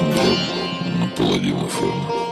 рок'н'ролл на Паладин ФМ.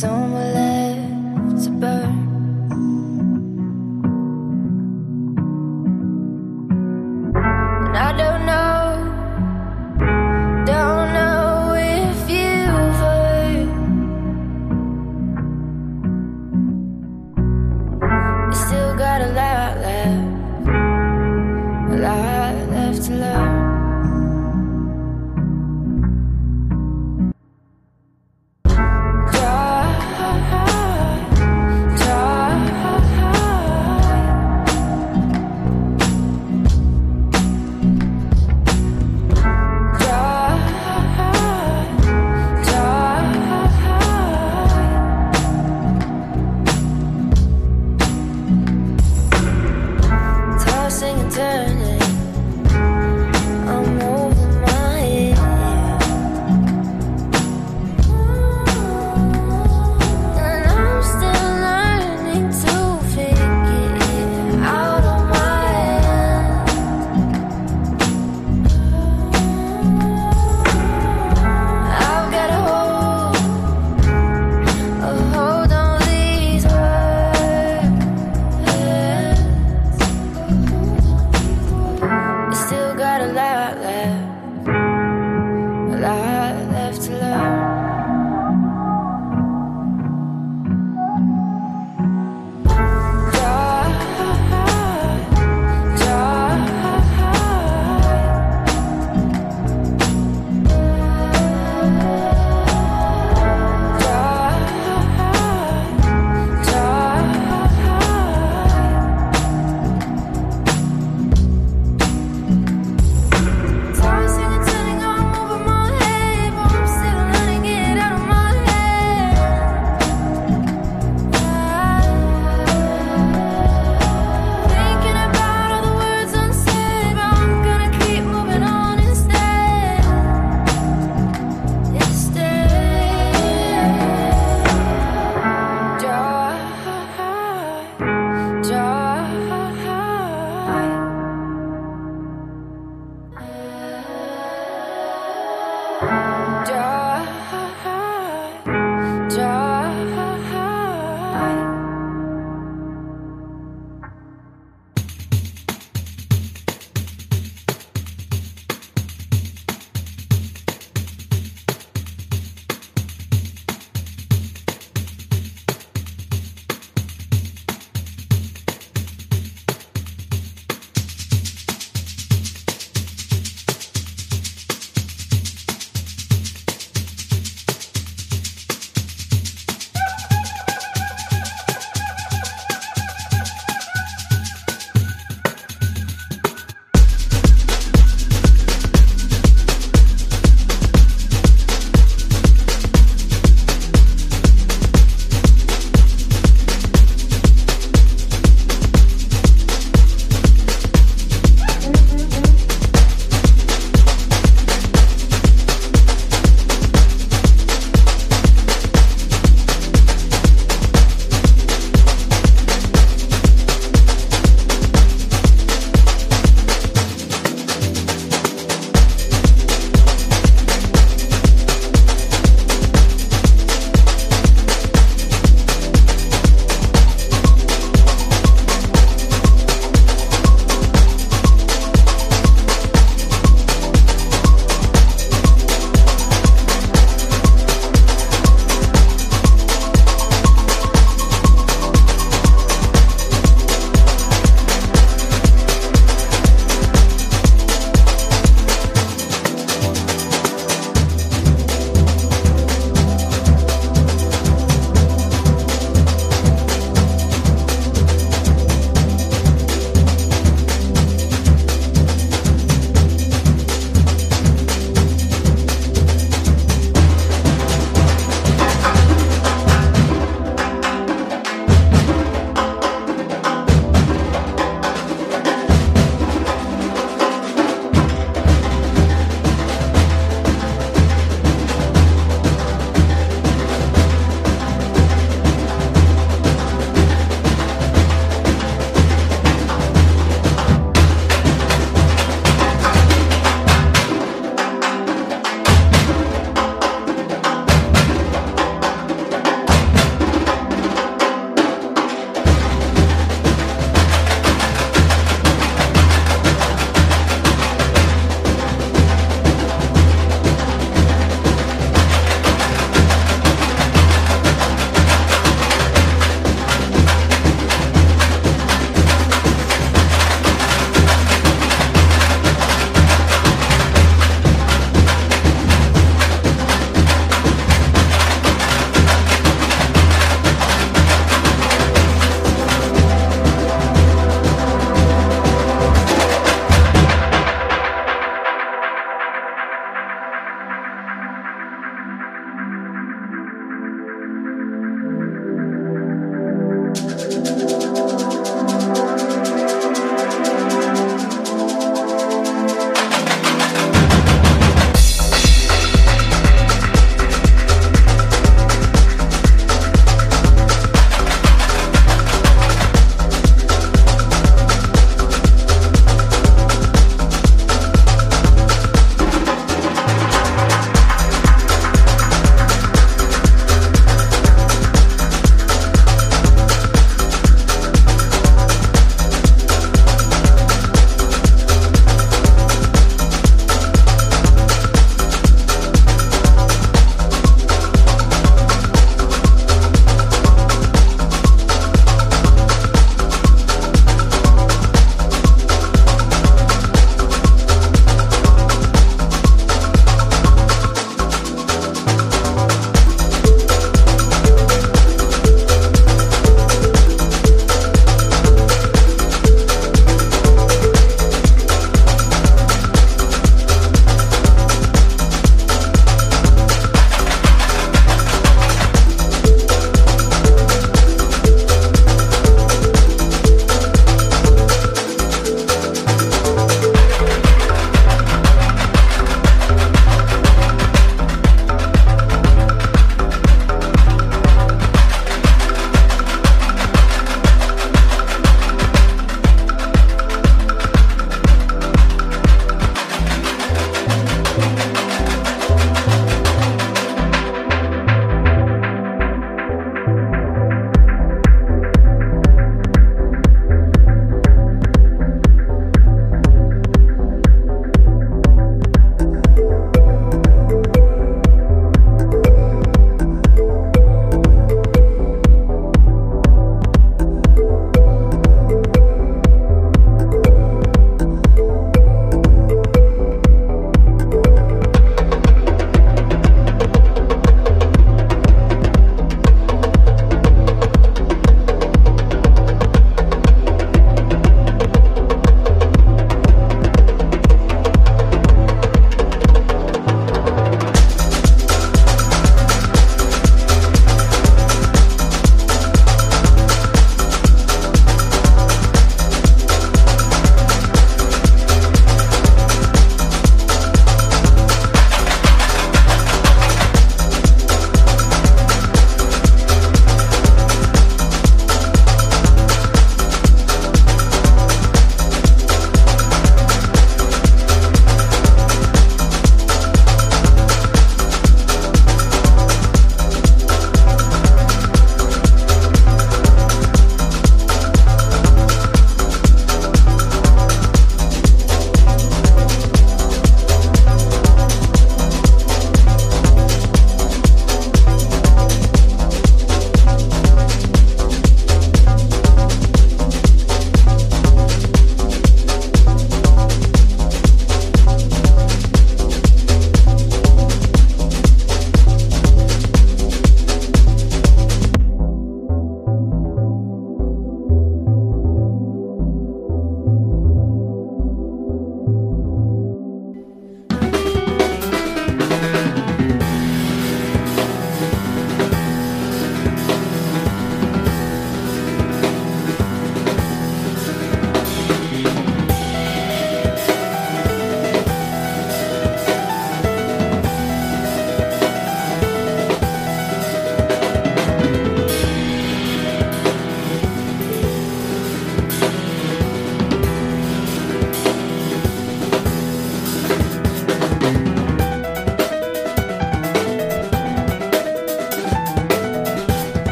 somewhere left to burn.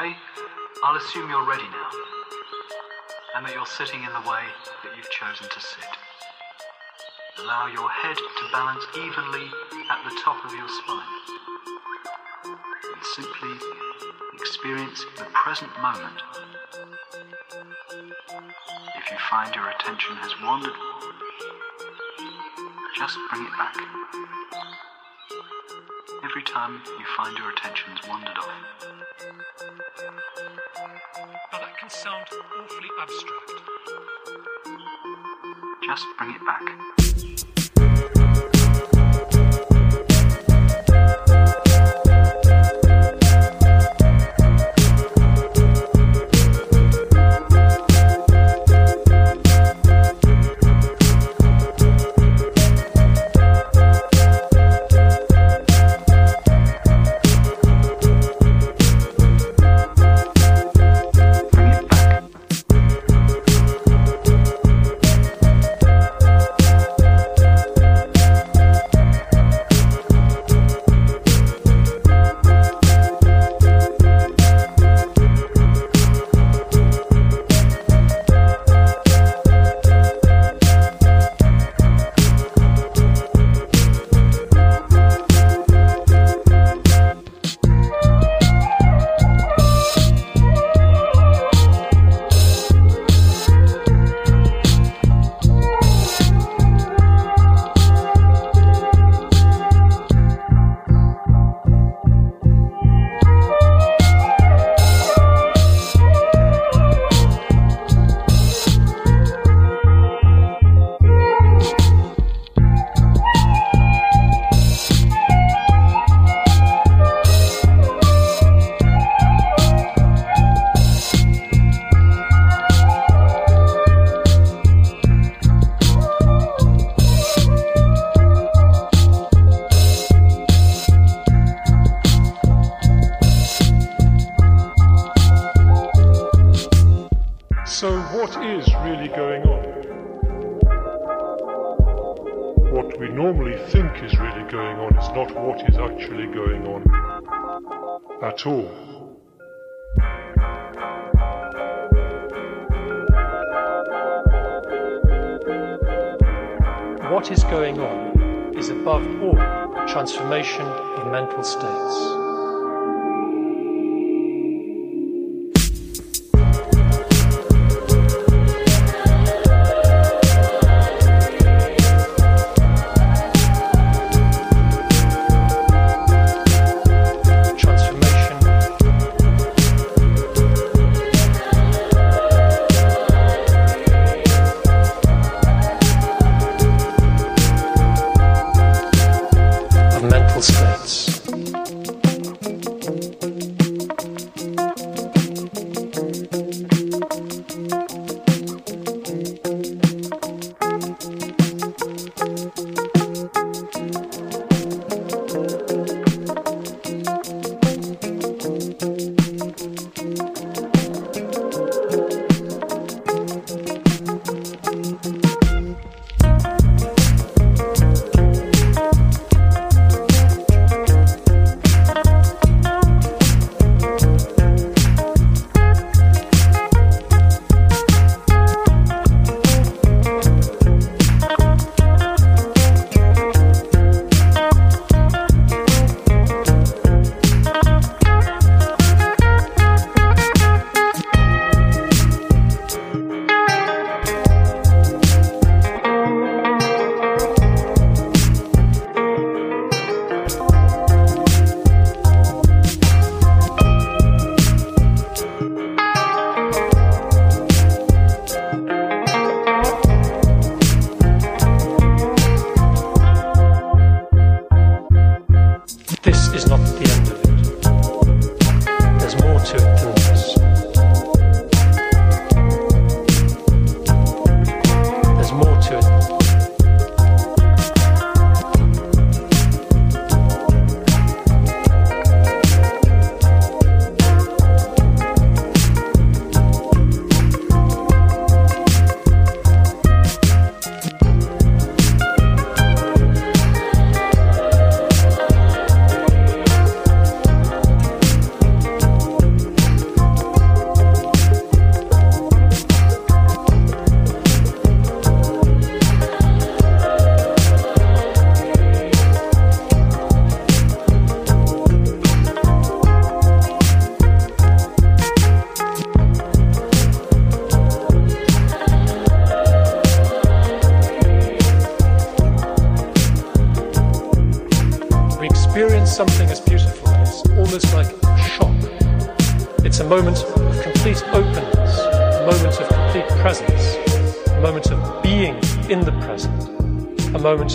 I'll assume you're ready now, and that you're sitting in the way that you've chosen to sit. Allow your head to balance evenly at the top of your spine. And simply experience the present moment. If you find your attention has wandered, just bring it back. Every time you find your attention's wandered off. Sound awfully abstract. Just bring it back. At all. What is going on is above all transformation of mental states.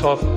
Of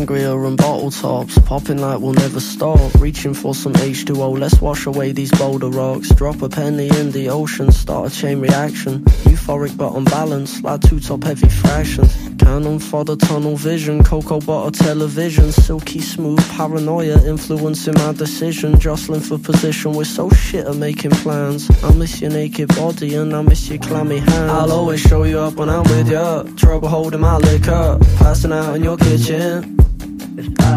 sangria and bottle tops. Popping like we'll never stop. Reaching for some H2O, let's wash away these boulder rocks. Drop a penny in the ocean, start a chain reaction. Euphoric but unbalanced, like two top heavy fractions. Cannon for the tunnel vision, cocoa butter television. Silky smooth paranoia influencing my decision. Jostling for position, we're so shit at making plans. I miss your naked body and I miss your clammy hands. I'll always show you up when I'm with ya. Trouble holding my liquor, passing out in your kitchen.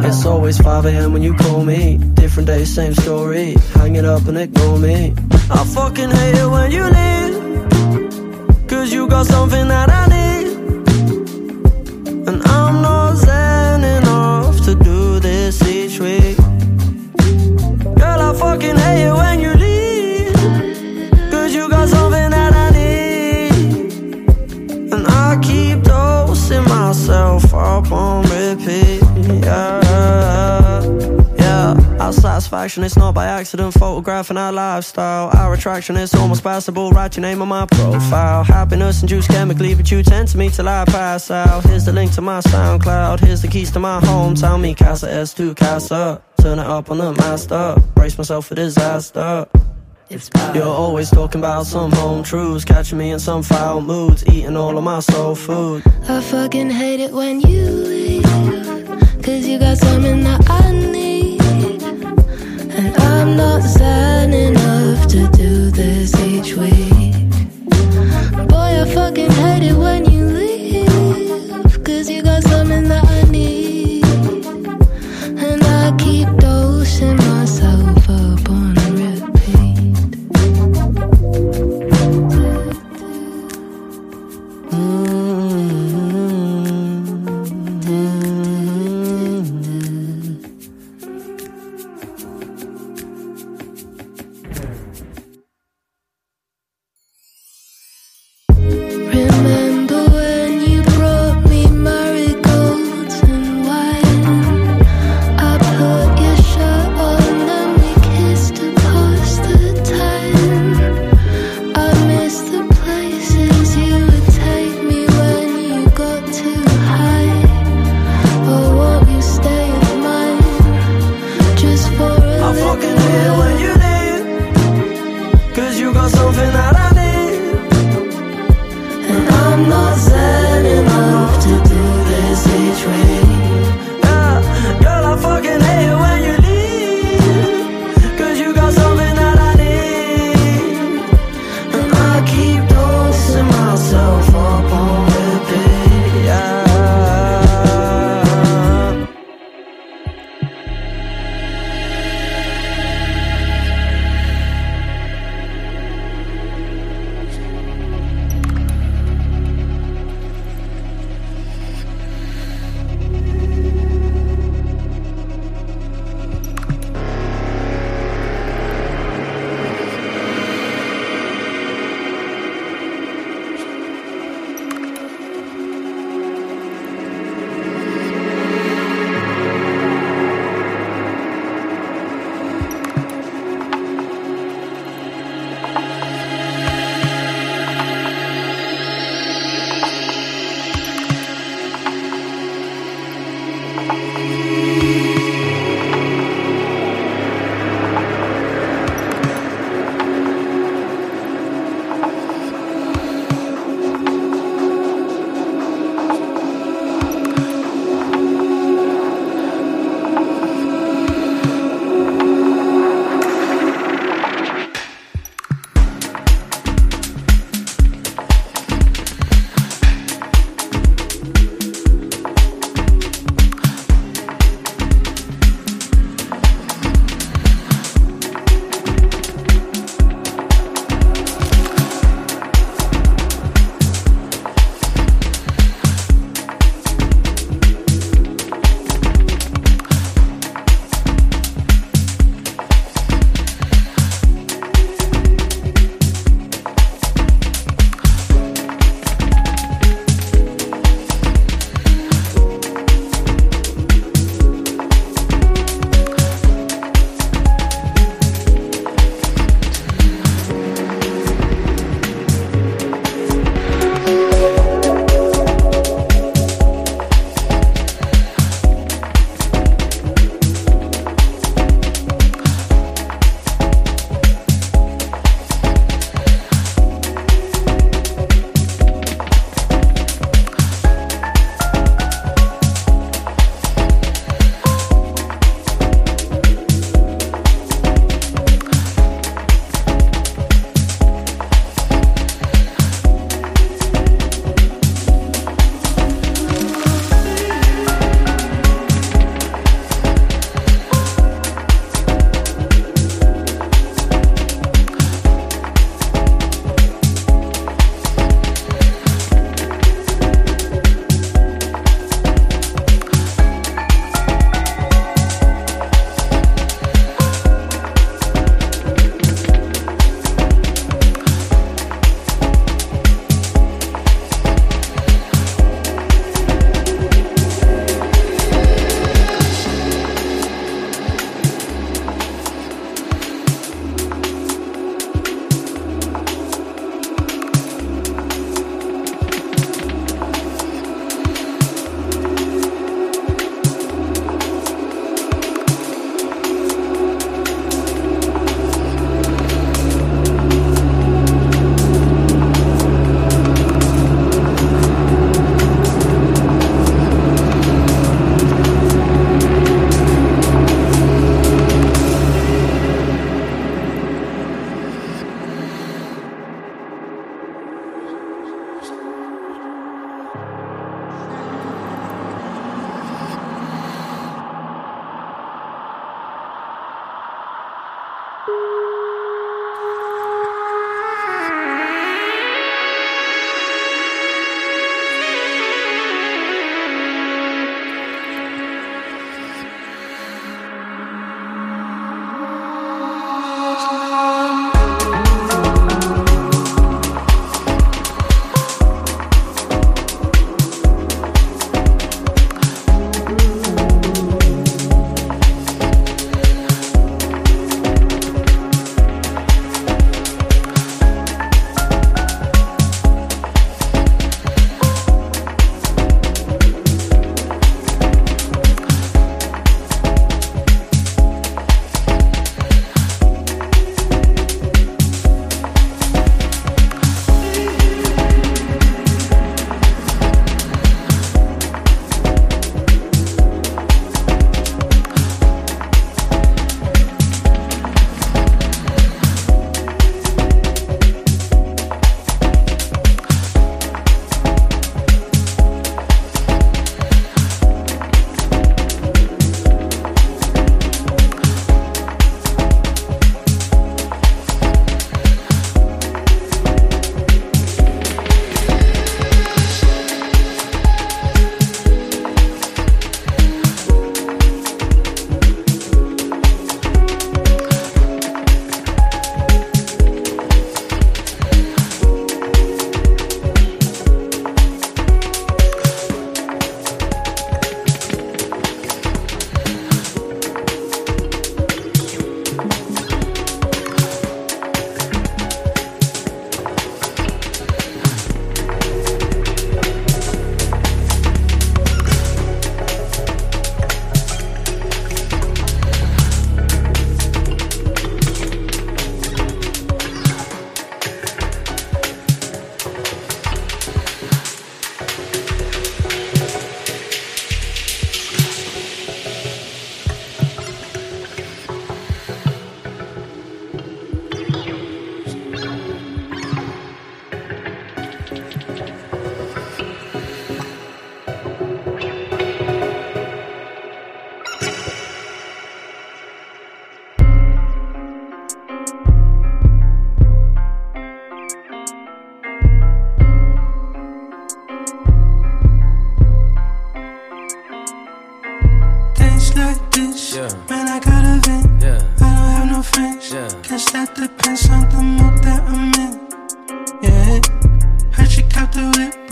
It's always 5 a.m. when you call me. Different day, same story. Hang it up and ignore me. I fucking hate it when you leave. Cause you got something that I need. Attraction, it's not by accident. Photographing our lifestyle. Our attraction is almost passable. Write your name on my profile. Happiness induced chemically, but you tend to me till I pass out. Here's the link to my SoundCloud. Here's the keys to my hometown. Me, Casa S2 Casa. Turn it up on the master. Brace myself for disaster. You're always talking about some home truths, catching me in some foul moods, eating all of my soul food. I fucking hate it when you leave, cause you got something that I need. I'm not sad enough to do this each week. Boy, I fucking hate it when you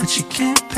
but you can't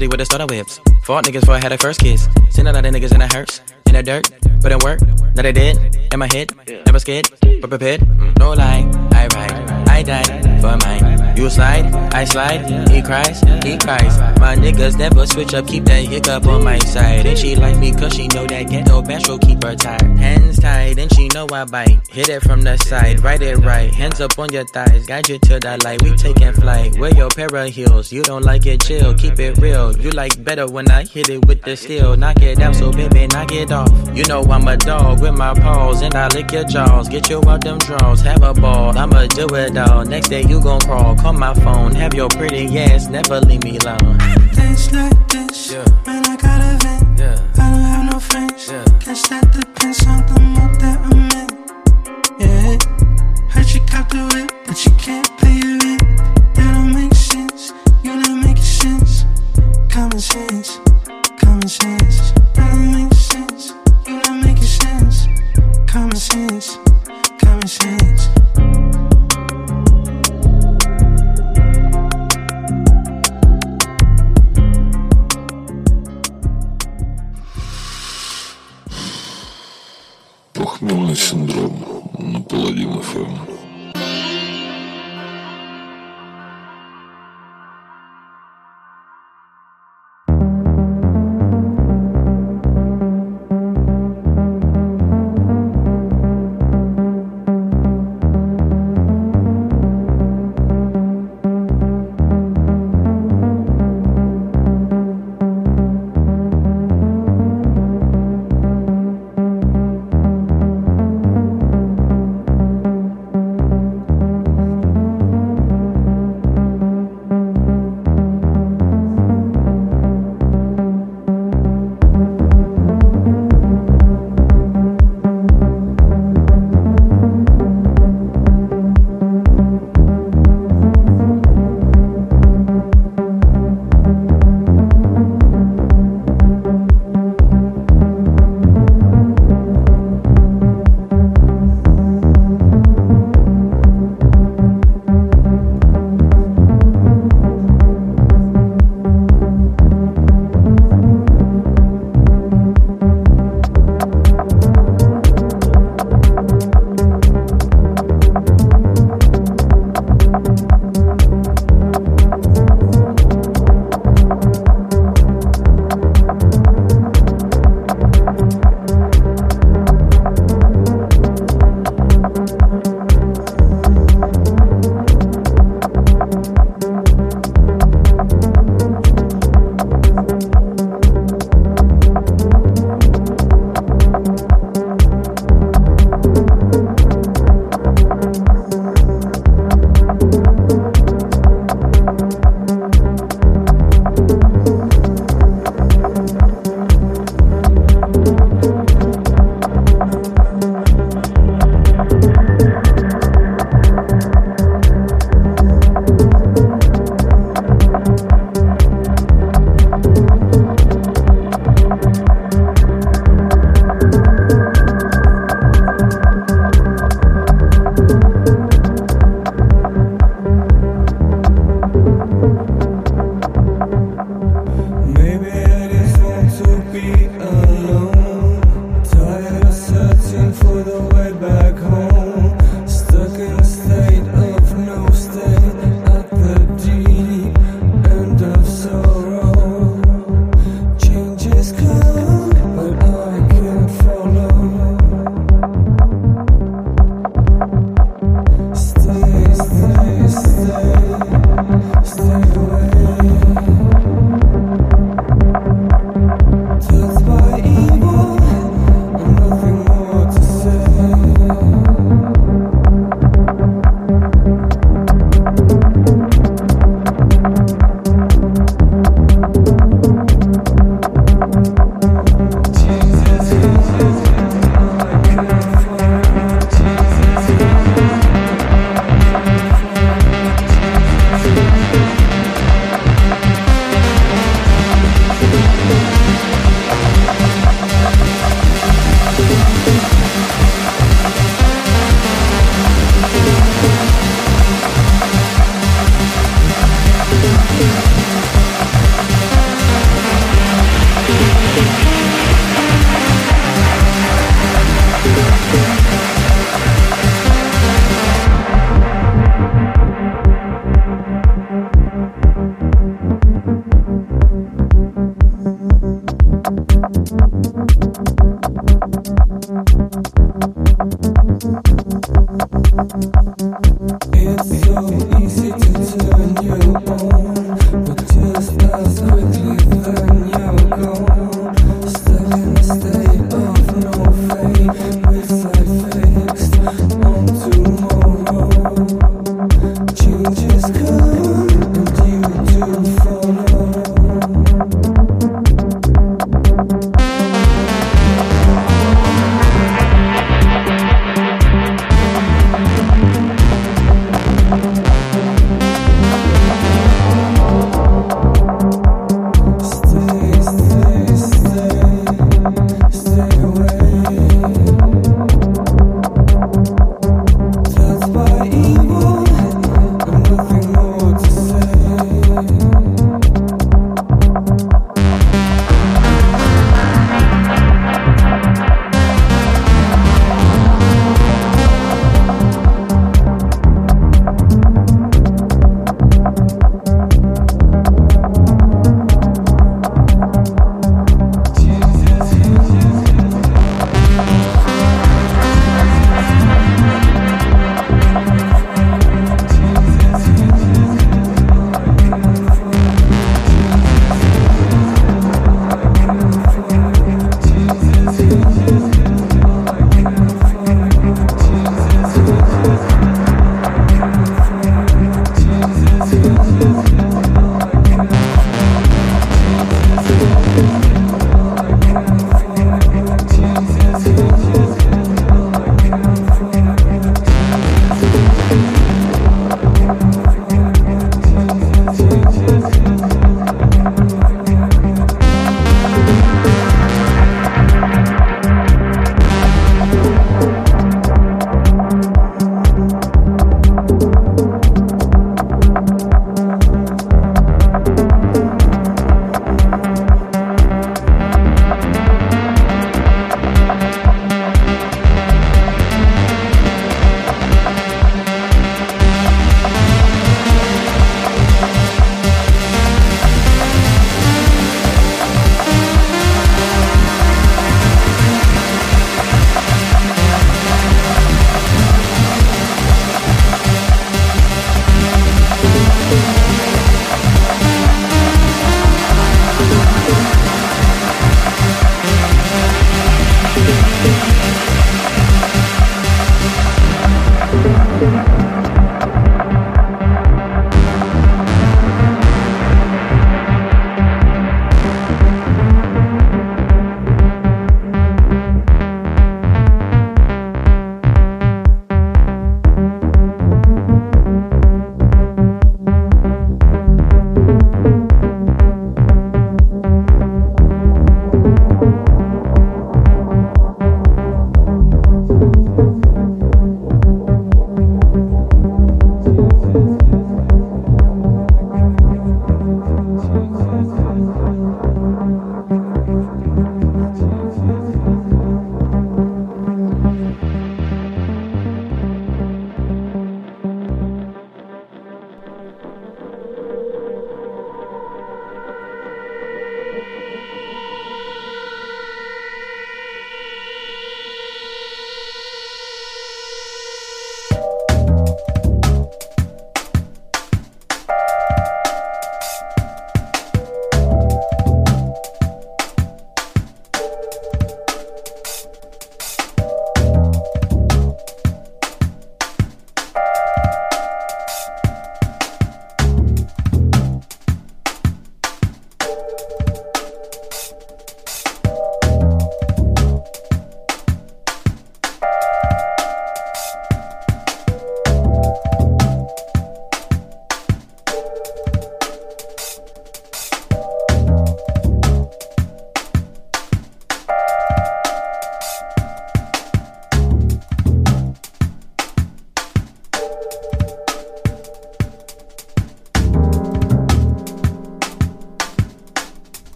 city with the starter whips. Fought niggas before I had a first kiss. Seen a lot of niggas in the hearse, in the dirt, but it work. Now they did, in my head, never scared, but prepared. No lie, I ride, I die for mine. You slide, I slide, he cries, he cries. My niggas never switch up, keep that hiccup on my side. And she like me cause she know that ghetto bastro keep her tired. Hands tied, and she know I bite. Hit it from the side, right it right. Hands up on your thighs, guide you to the light. We taking flight. Wear your pair of heels. You don't like it, chill, keep it real. You like better when I hit it with the steel. Knock it out, so baby, knock it off. You know I'm a dog with my paws, and I lick your jaws. Get you out them draws, have a ball. I'ma do it all. Next day you gon' crawl. Call my phone, have your pretty ass, never leave me alone. Things like this. Man, I gotta vent. I don't have no friends. Guess that depends on the mood that I'm in. Yeah. Heard you got the whip, but you can't pay your rent. That don't make sense. You not making sense. Common sense. Common sense. That don't make sense. You not making sense. Common sense. Common sense. Похмельный синдром на Паладин ФМ.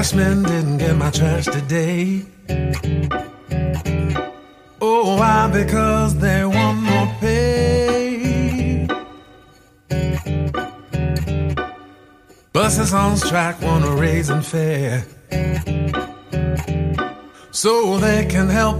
Jasmine didn't get my trash today. Oh, why? Because they want more pay. Buses on strike wanna raise and fare so they can help.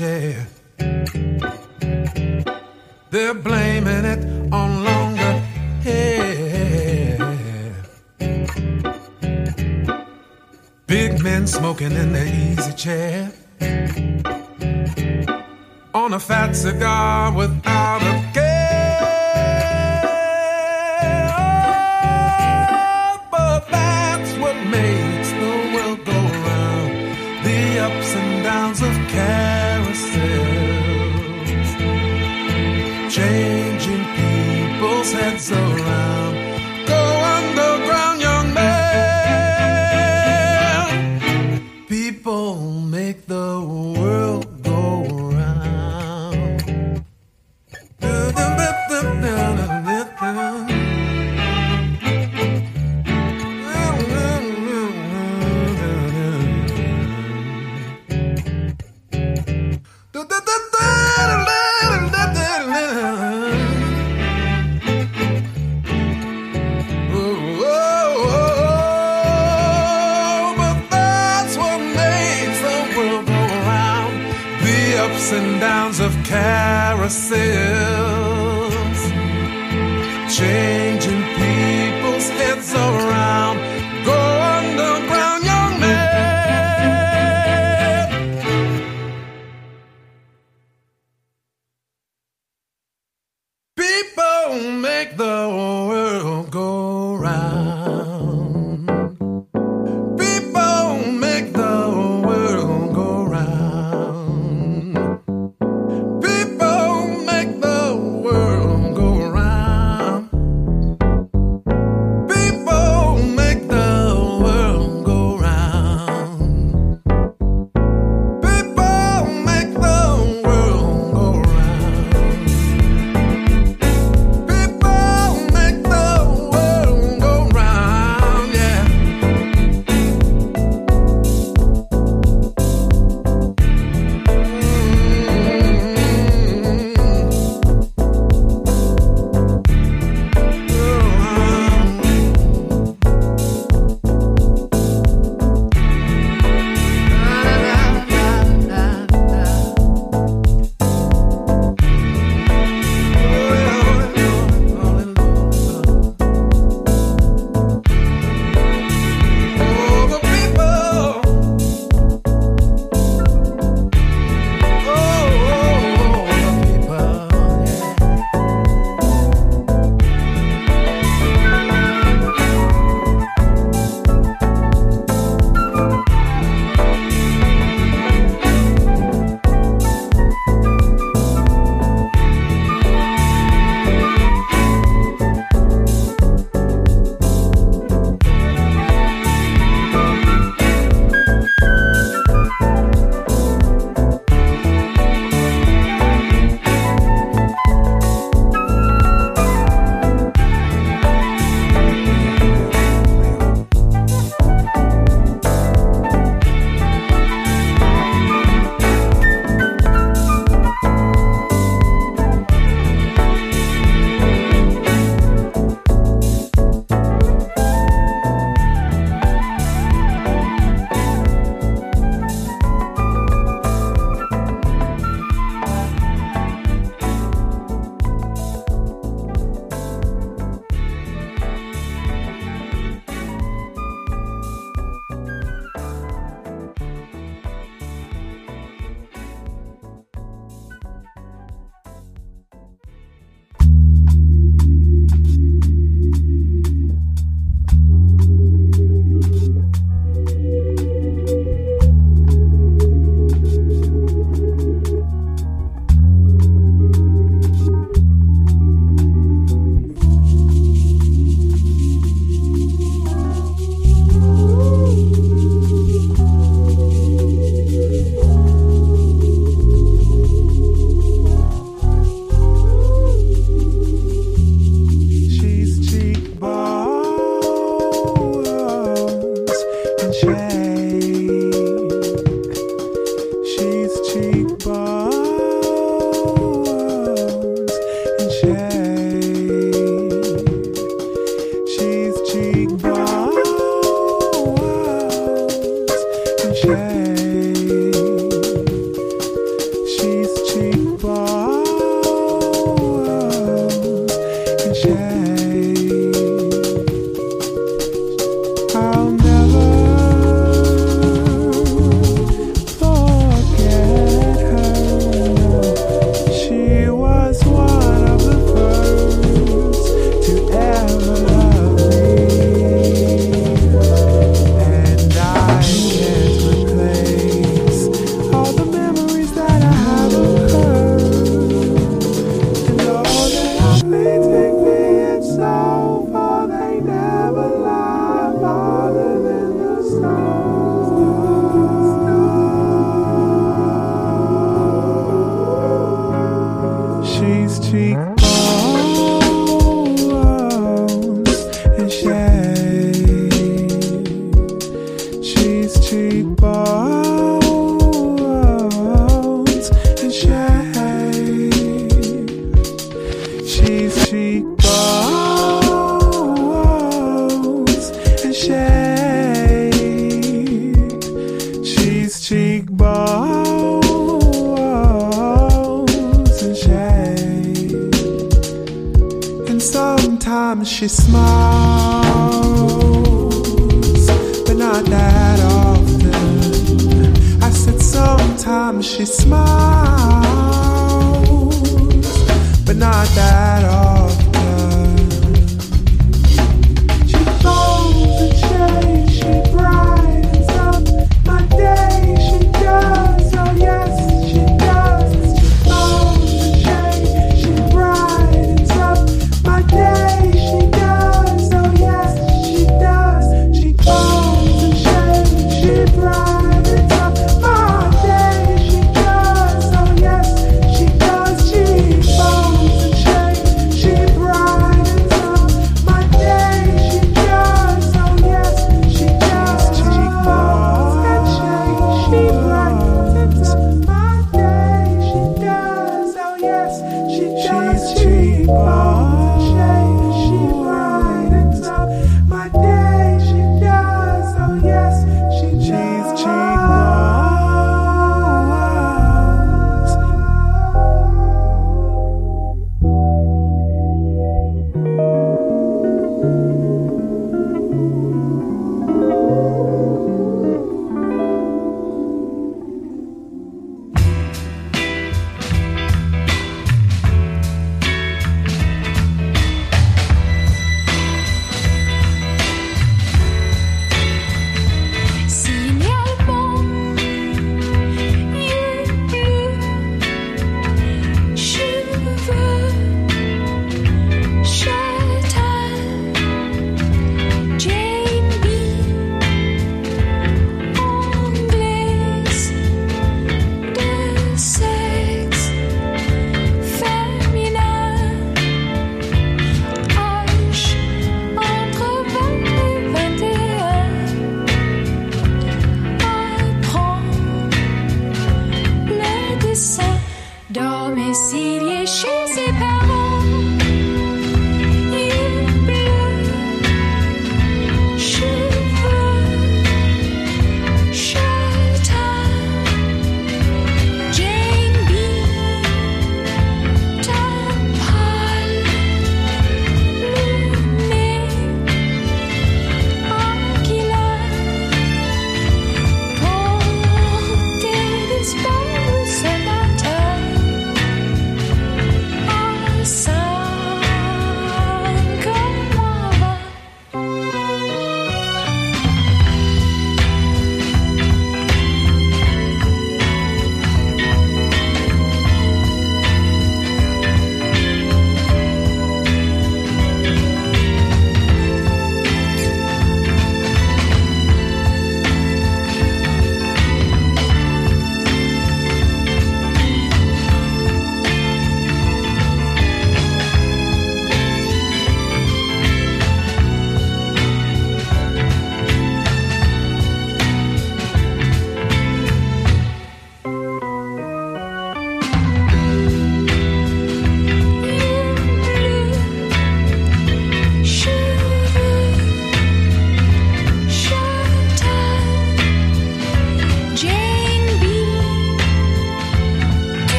share. They're blaming it on longer hair. Big men smoking in their easy chair. On a fat cigar with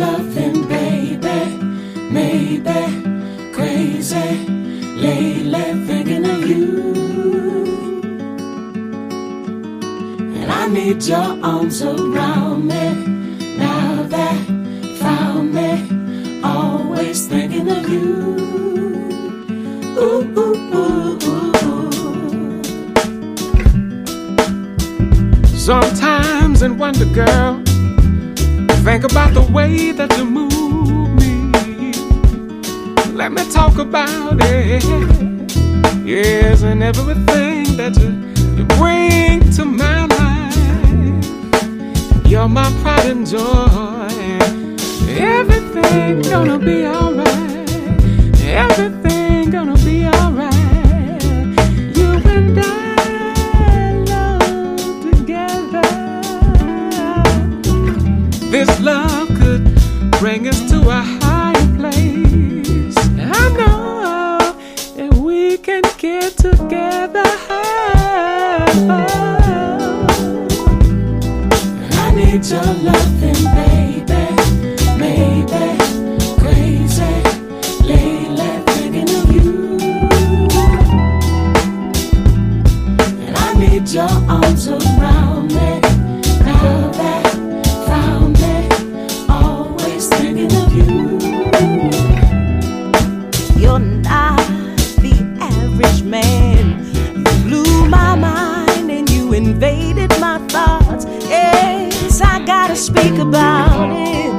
loving, baby, maybe crazy lately thinking of you. And I need your arms around. speak about it.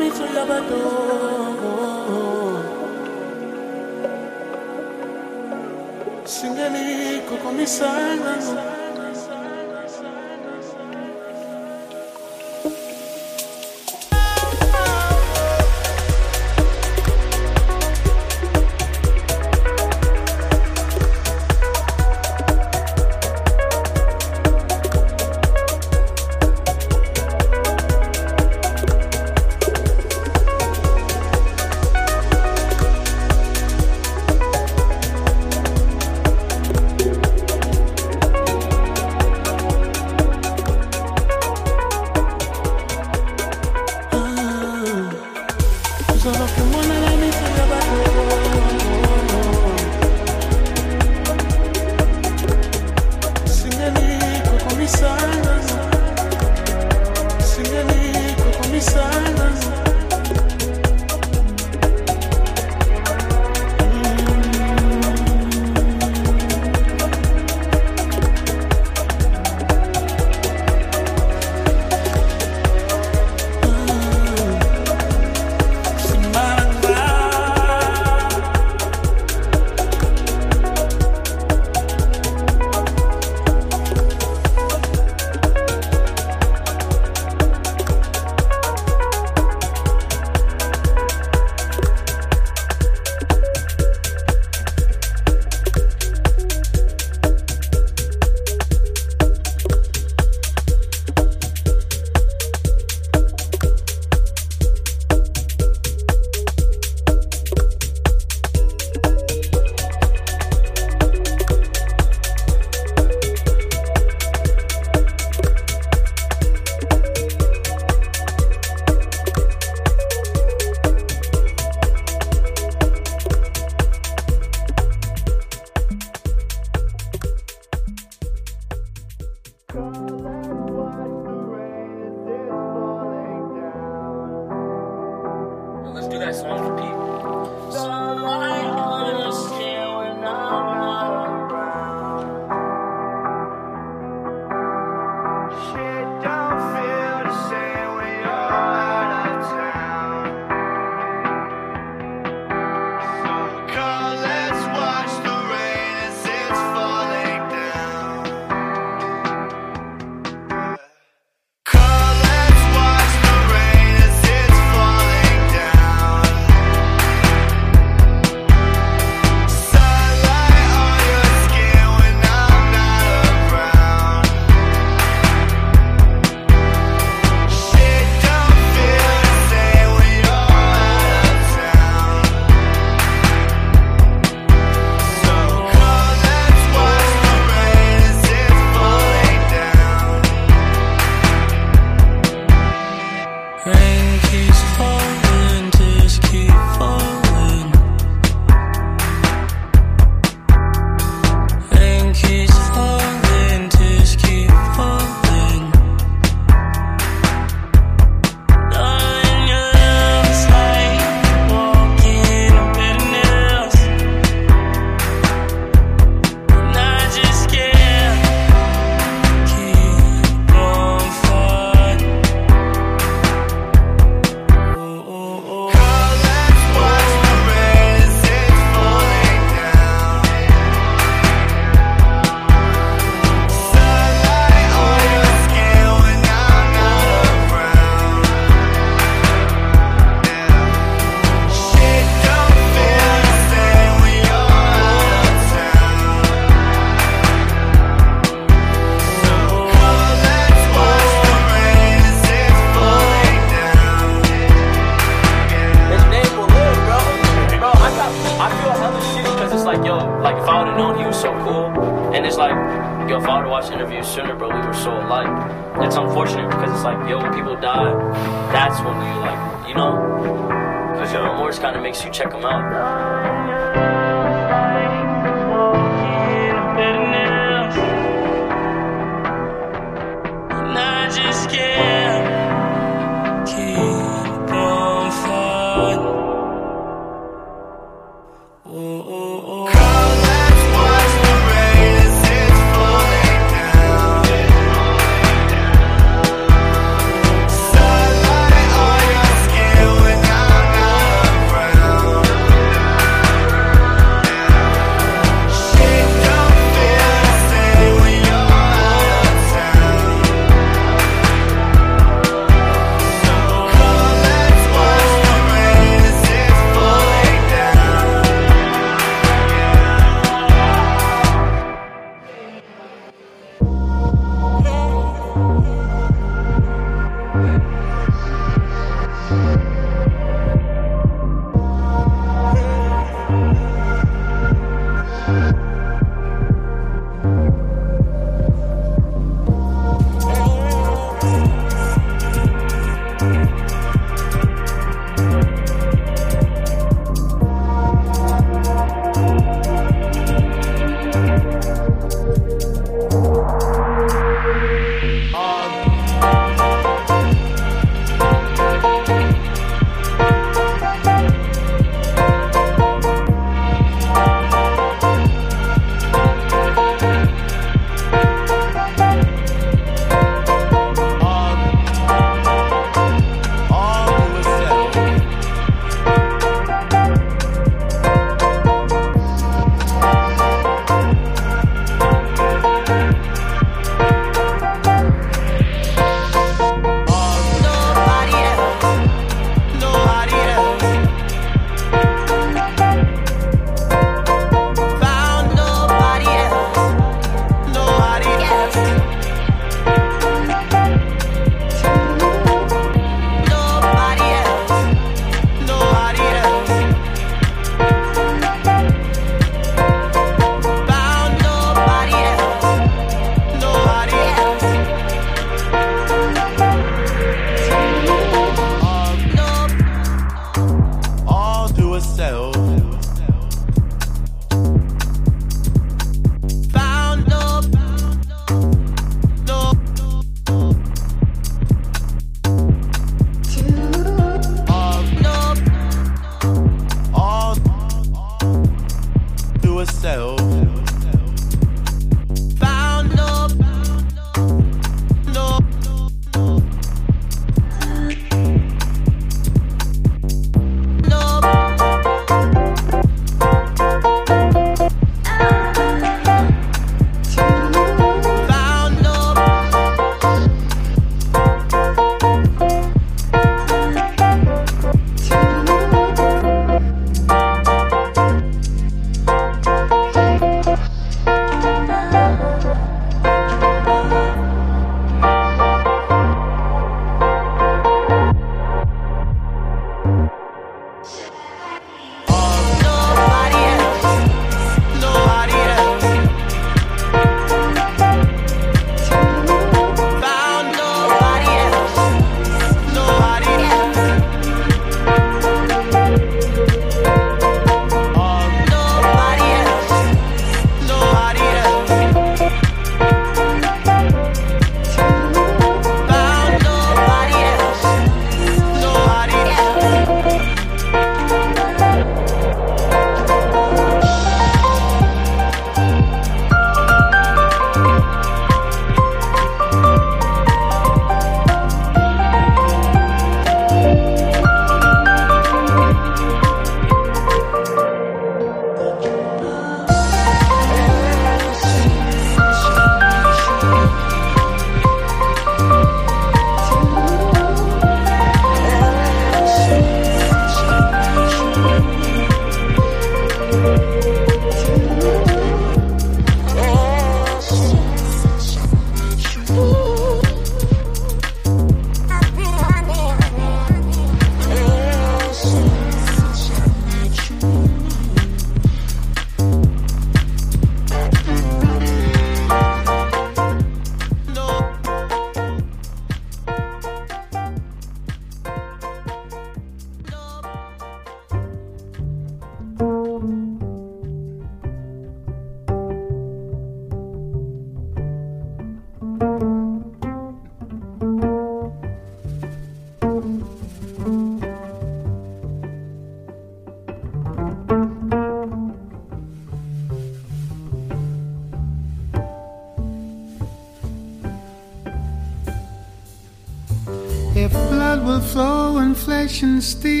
And flesh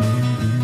Mm-hmm.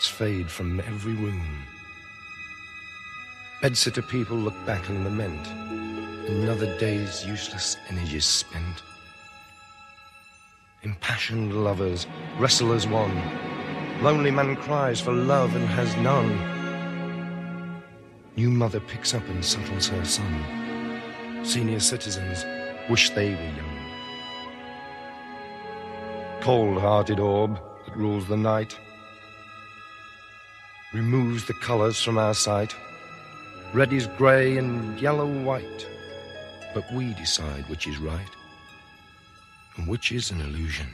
Lights fade from every room. Bedsitter people look back and lament. Another day's useless energies spent. Impassioned lovers wrestle as one. Lonely man cries for love and has none. New mother picks up and settles her son. Senior citizens wish they were young. Cold-hearted orb that rules the night the colors from our sight. Red is grey and yellow white, but we decide which is right and which is an illusion.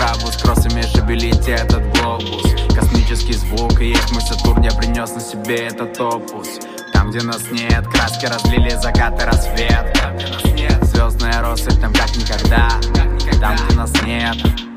Брабус Кроссами шевелить этот глобус. Космический звук И есть мой Сатурн Я принес на себе этот опус. Там, где нас нет Краски разлили закат и рассвет Там, где нас Звездная россыпь Там, как никогда. Там, где нас нет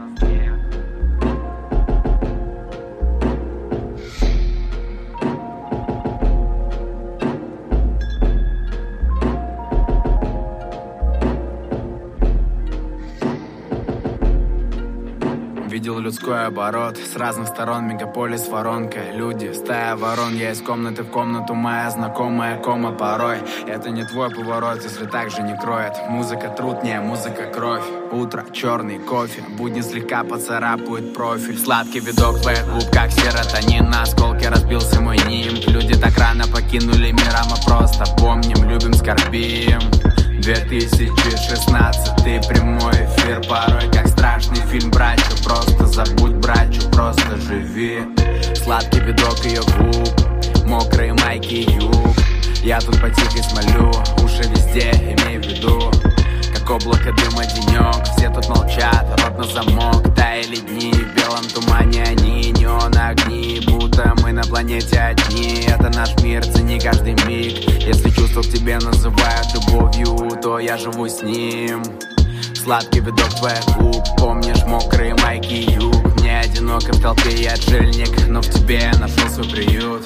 людской оборот. С разных сторон мегаполис воронка Люди, стая ворон. Я из комнаты в комнату Моя знакомая кома порой. Это не твой поворот Если так же не кроет. Музыка труд, не музыка кровь. Утро, черный кофе. Будни слегка поцарапают профиль. Сладкий видок твоих губ Как серотонин На осколке разбился мой нимб Люди так рано покинули мир А мы просто помним, любим, скорбим 2016 прямой эфир. Порой как страшный фильм Братью, просто забудь братью Просто живи. Сладкий видок ее губ Мокрые майки и юг Я тут потихо смолю Уши везде, имей в виду. Как облако дыма денек Все тут молчат, рот на замок Таяли дни, в белом тумане они Неон огни, будто мы на планете одни. Это наш мир, цени каждый миг. Если чувства к тебе называют любовью То я живу с ним. Сладкий видок твоих губ Помнишь мокрые майки юг. Мне одиноко в толпе, я отшельник Но в тебе нашел свой приют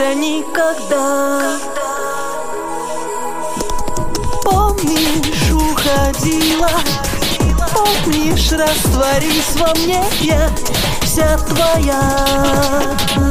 утро никогда. Помнишь, уходила? Помнишь, растворись во мне? Я вся твоя.